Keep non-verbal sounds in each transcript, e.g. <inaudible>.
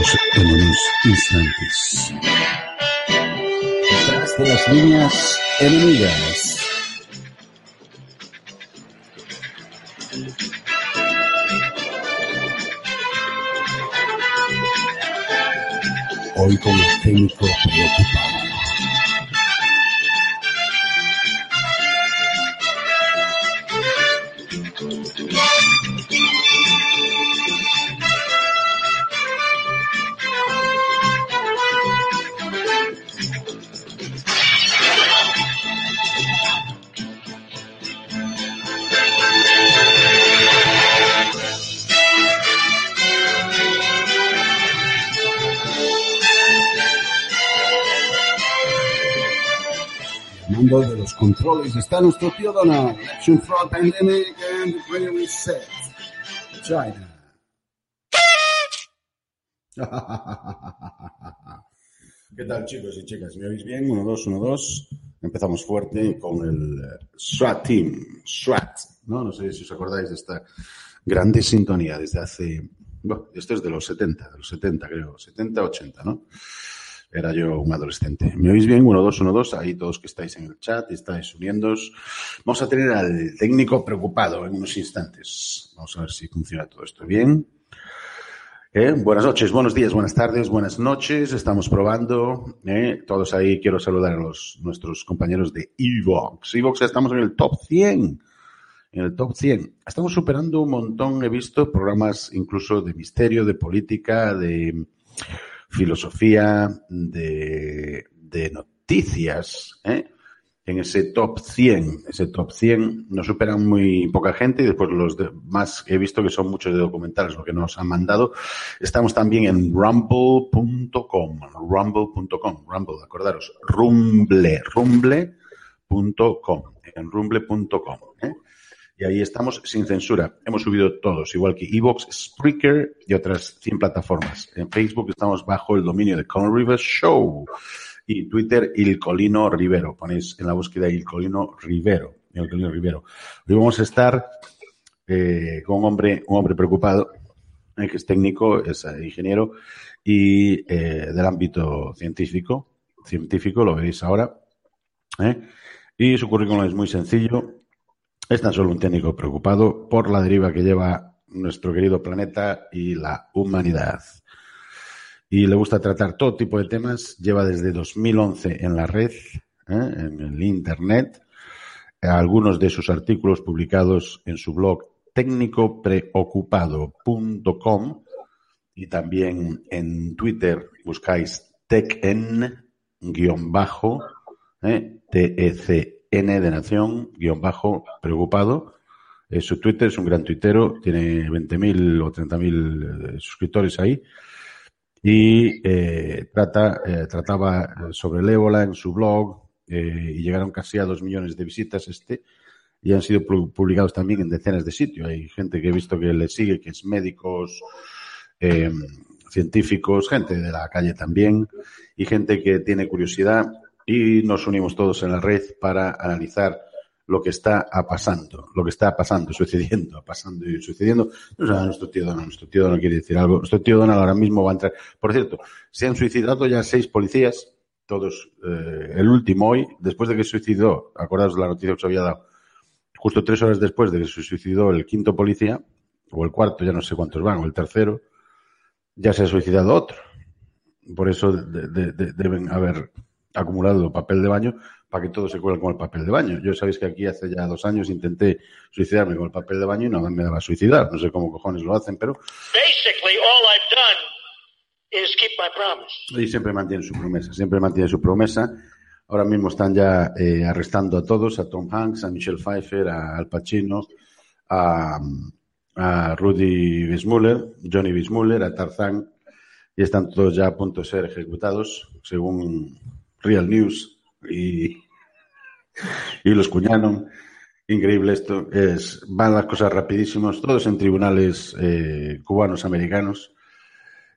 Volvemos en unos instantes. Detrás de las líneas enemigas. Hoy con el técnico preocupado. Mando de los controles está nuestro tío Donald. Action Fraud Pandemic and Really Set. China. <laughs> ¿Qué tal chicos y chicas? ¿Me oís bien? 1, 2, 1, 2. Empezamos fuerte con el eh, SWAT Team. SWAT. ¿no? no sé si os acordáis de esta grande sintonía desde hace... Bueno, esto es de los 70, de los 70 creo. 70, 80, ¿no? Era yo un adolescente. ¿Me oís bien? 1, 2, 1, 2. Ahí todos que estáis en el chat estáis uniéndos. Vamos a tener al técnico preocupado en unos instantes. Vamos a ver si funciona todo esto bien. Eh, Buenas noches, buenos días, buenas tardes, buenas noches. Estamos probando. eh, Todos ahí quiero saludar a los, nuestros compañeros de Evox. Evox estamos en el top 100. En el top 100. Estamos superando un montón. He visto programas incluso de misterio, de política, de filosofía, de, de noticias. ¿eh? En ese top 100, ese top 100 nos superan muy poca gente y después los de- más he visto que son muchos de documentales lo que nos han mandado. Estamos también en rumble.com, rumble.com, rumble, acordaros, rumble, rumble.com, en rumble.com. ¿eh? Y ahí estamos sin censura. Hemos subido todos, igual que Evox, Spreaker y otras 100 plataformas. En Facebook estamos bajo el dominio de Conor Rivers Show y Twitter Il Colino Rivero. Ponéis en la búsqueda Il Colino Rivero. Il Colino Rivero. Hoy vamos a estar eh, con un hombre, un hombre preocupado, eh, que es técnico, es eh, ingeniero y del ámbito científico. Científico, lo veréis ahora. Y su currículum es muy sencillo. Es tan solo un técnico preocupado por la deriva que lleva nuestro querido planeta y la humanidad. Y le gusta tratar todo tipo de temas. Lleva desde 2011 en la red, ¿eh? en el Internet. Algunos de sus artículos publicados en su blog técnicopreocupado.com y también en Twitter buscáis tecn-bajo, T-E-C-N de nación, guion bajo, preocupado. Eh, su Twitter es un gran tuitero, tiene 20.000 o 30.000 eh, suscriptores ahí. Y eh, trata, eh, trataba sobre el ébola en su blog eh, y llegaron casi a dos millones de visitas este y han sido pu- publicados también en decenas de sitios. Hay gente que he visto que le sigue, que es médicos, eh, científicos, gente de la calle también y gente que tiene curiosidad y nos unimos todos en la red para analizar lo que está pasando, lo que está pasando, sucediendo, pasando y sucediendo. Nuestro tío Donald, nuestro tío Donald quiere decir algo. Nuestro tío Donald ahora mismo va a entrar. Por cierto, se han suicidado ya seis policías, todos, eh, el último hoy, después de que se suicidó, acordaos de la noticia que os había dado, justo tres horas después de que se suicidó el quinto policía, o el cuarto, ya no sé cuántos van, o el tercero, ya se ha suicidado otro. Por eso de- deben haber acumulado papel de baño para que todo se cuele con el papel de baño. Yo sabéis que aquí hace ya dos años intenté suicidarme con el papel de baño y no me daba a suicidar. No sé cómo cojones lo hacen, pero Basically, all I've done is keep my promise. y siempre mantiene su promesa, siempre mantiene su promesa. Ahora mismo están ya eh, arrestando a todos, a Tom Hanks, a Michelle Pfeiffer, a Al Pacino, a, a Rudy Bismuller, Johnny Bismuller, a Tarzán, y están todos ya a punto de ser ejecutados, según Real News y, y los cuñanon. Increíble esto. Es, van las cosas rapidísimos, todos en tribunales eh, cubanos, americanos.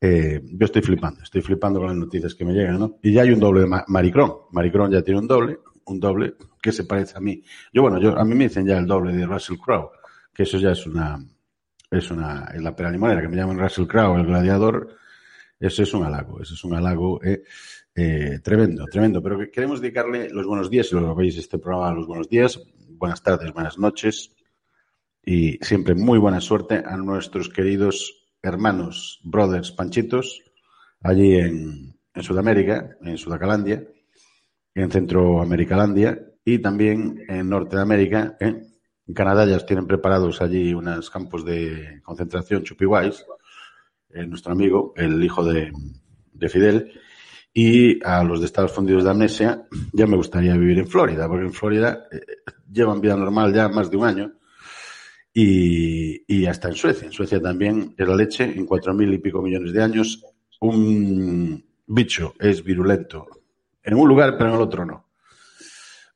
Eh, yo estoy flipando, estoy flipando con las noticias que me llegan, ¿no? Y ya hay un doble de Ma- Maricrón. Maricrón ya tiene un doble, un doble que se parece a mí. Yo, bueno, yo, a mí me dicen ya el doble de Russell Crowe, que eso ya es una, es una, es la pera limonera, que me llaman Russell Crowe, el gladiador, Eso es un halago, eso es un halago eh, eh, tremendo, tremendo. Pero que queremos dedicarle los buenos días, si lo veis este programa, los buenos días, buenas tardes, buenas noches y siempre muy buena suerte a nuestros queridos hermanos, brothers, panchitos, allí en, Sudamérica, en Sudacalandia, en Centroamericalandia y también en Norte de América. ¿eh? En Canadá ya tienen preparados allí unos campos de concentración chupiguays, eh, nuestro amigo, el hijo de, de, Fidel. Y a los de Estados Unidos de Amnesia, ya me gustaría vivir en Florida, porque en Florida eh, llevan vida normal ya más de un año. Y, y hasta en Suecia. En Suecia también es la leche, en cuatro mil y pico millones de años, un bicho es virulento en un lugar, pero en el otro no.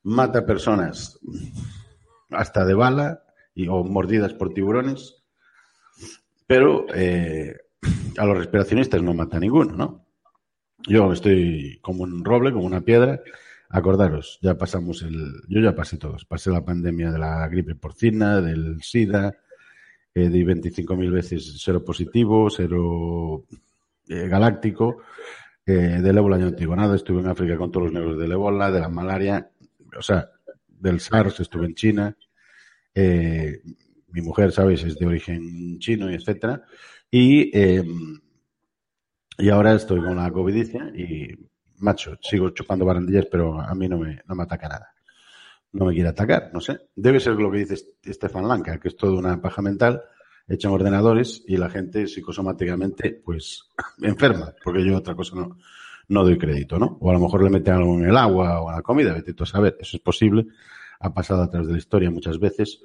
Mata personas hasta de bala y, o mordidas por tiburones, pero eh, a los respiracionistas no mata ninguno, ¿no? Yo estoy como un roble, como una piedra. Acordaros, ya pasamos el. Yo ya pasé todos. Pasé la pandemia de la gripe porcina, del SIDA, eh, di 25.000 veces cero positivo, cero eh, galáctico, eh, del ébola yo no. Estuve en África con todos los negros del ébola, de la malaria, o sea, del SARS, estuve en China. Eh, mi mujer, sabéis, es de origen chino y etcétera. Y, eh, y ahora estoy con la COVID y, macho, sigo chupando barandillas, pero a mí no me, no me ataca nada. No me quiere atacar, no sé. Debe ser lo que dice Stefan Lanka, que es toda una paja mental hecha en ordenadores y la gente psicosomáticamente, pues, <laughs> enferma, porque yo otra cosa no, no doy crédito, ¿no? O a lo mejor le meten algo en el agua o en la comida, vete a saber, eso es posible, ha pasado a través de la historia muchas veces,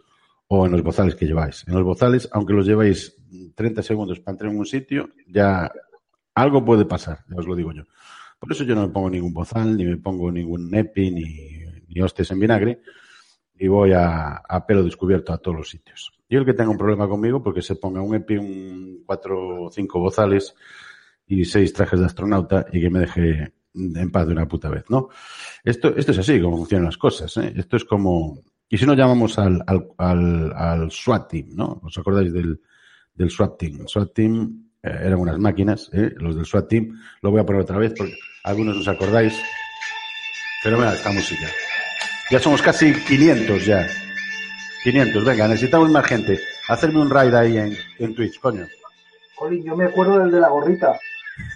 o en los bozales que lleváis. En los bozales, aunque los lleváis 30 segundos para entrar en un sitio, ya algo puede pasar, ya os lo digo yo. Por eso yo no me pongo ningún bozal, ni me pongo ningún nepi, ni, ni hostes en vinagre, y voy a, a, pelo descubierto a todos los sitios. Yo el que tenga un problema conmigo, porque se ponga un EPI, un cuatro o cinco bozales y seis trajes de astronauta y que me deje en paz de una puta vez, ¿no? Esto, esto es así como funcionan las cosas, ¿eh? Esto es como... Y si no llamamos al, al, al, al SWAT team, ¿no? ¿Os acordáis del, del SWAT team? El SWAT team eh, eran unas máquinas, ¿eh? Los del SWAT team. Lo voy a poner otra vez porque algunos os acordáis. Pero mira esta música. Ya somos casi 500 ya. 500, venga, necesitamos más gente. Hacerme un raid ahí en, en Twitch, coño. Jolín, yo me acuerdo del de la gorrita.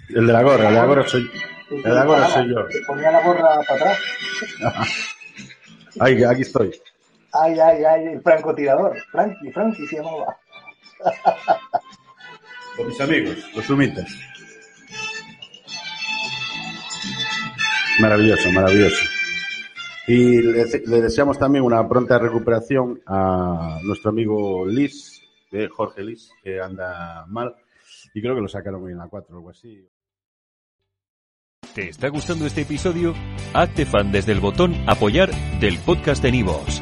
El de la gorra, el de la gorra soy, el de la gorra soy yo. Te ponía la gorra para atrás. <laughs> Ay, aquí estoy. Ay, ay, ay, el francotirador. Frankie, Frankie se llamaba. <laughs> Con mis amigos, los sumitas. Maravilloso, maravilloso. Y le, le, deseamos también una pronta recuperación a nuestro amigo Liz, de Jorge Liz, que anda mal. Y creo que lo sacaron en la 4 o algo así. ¿Te está gustando este episodio? Hazte fan desde el botón Apoyar del podcast de Nivos.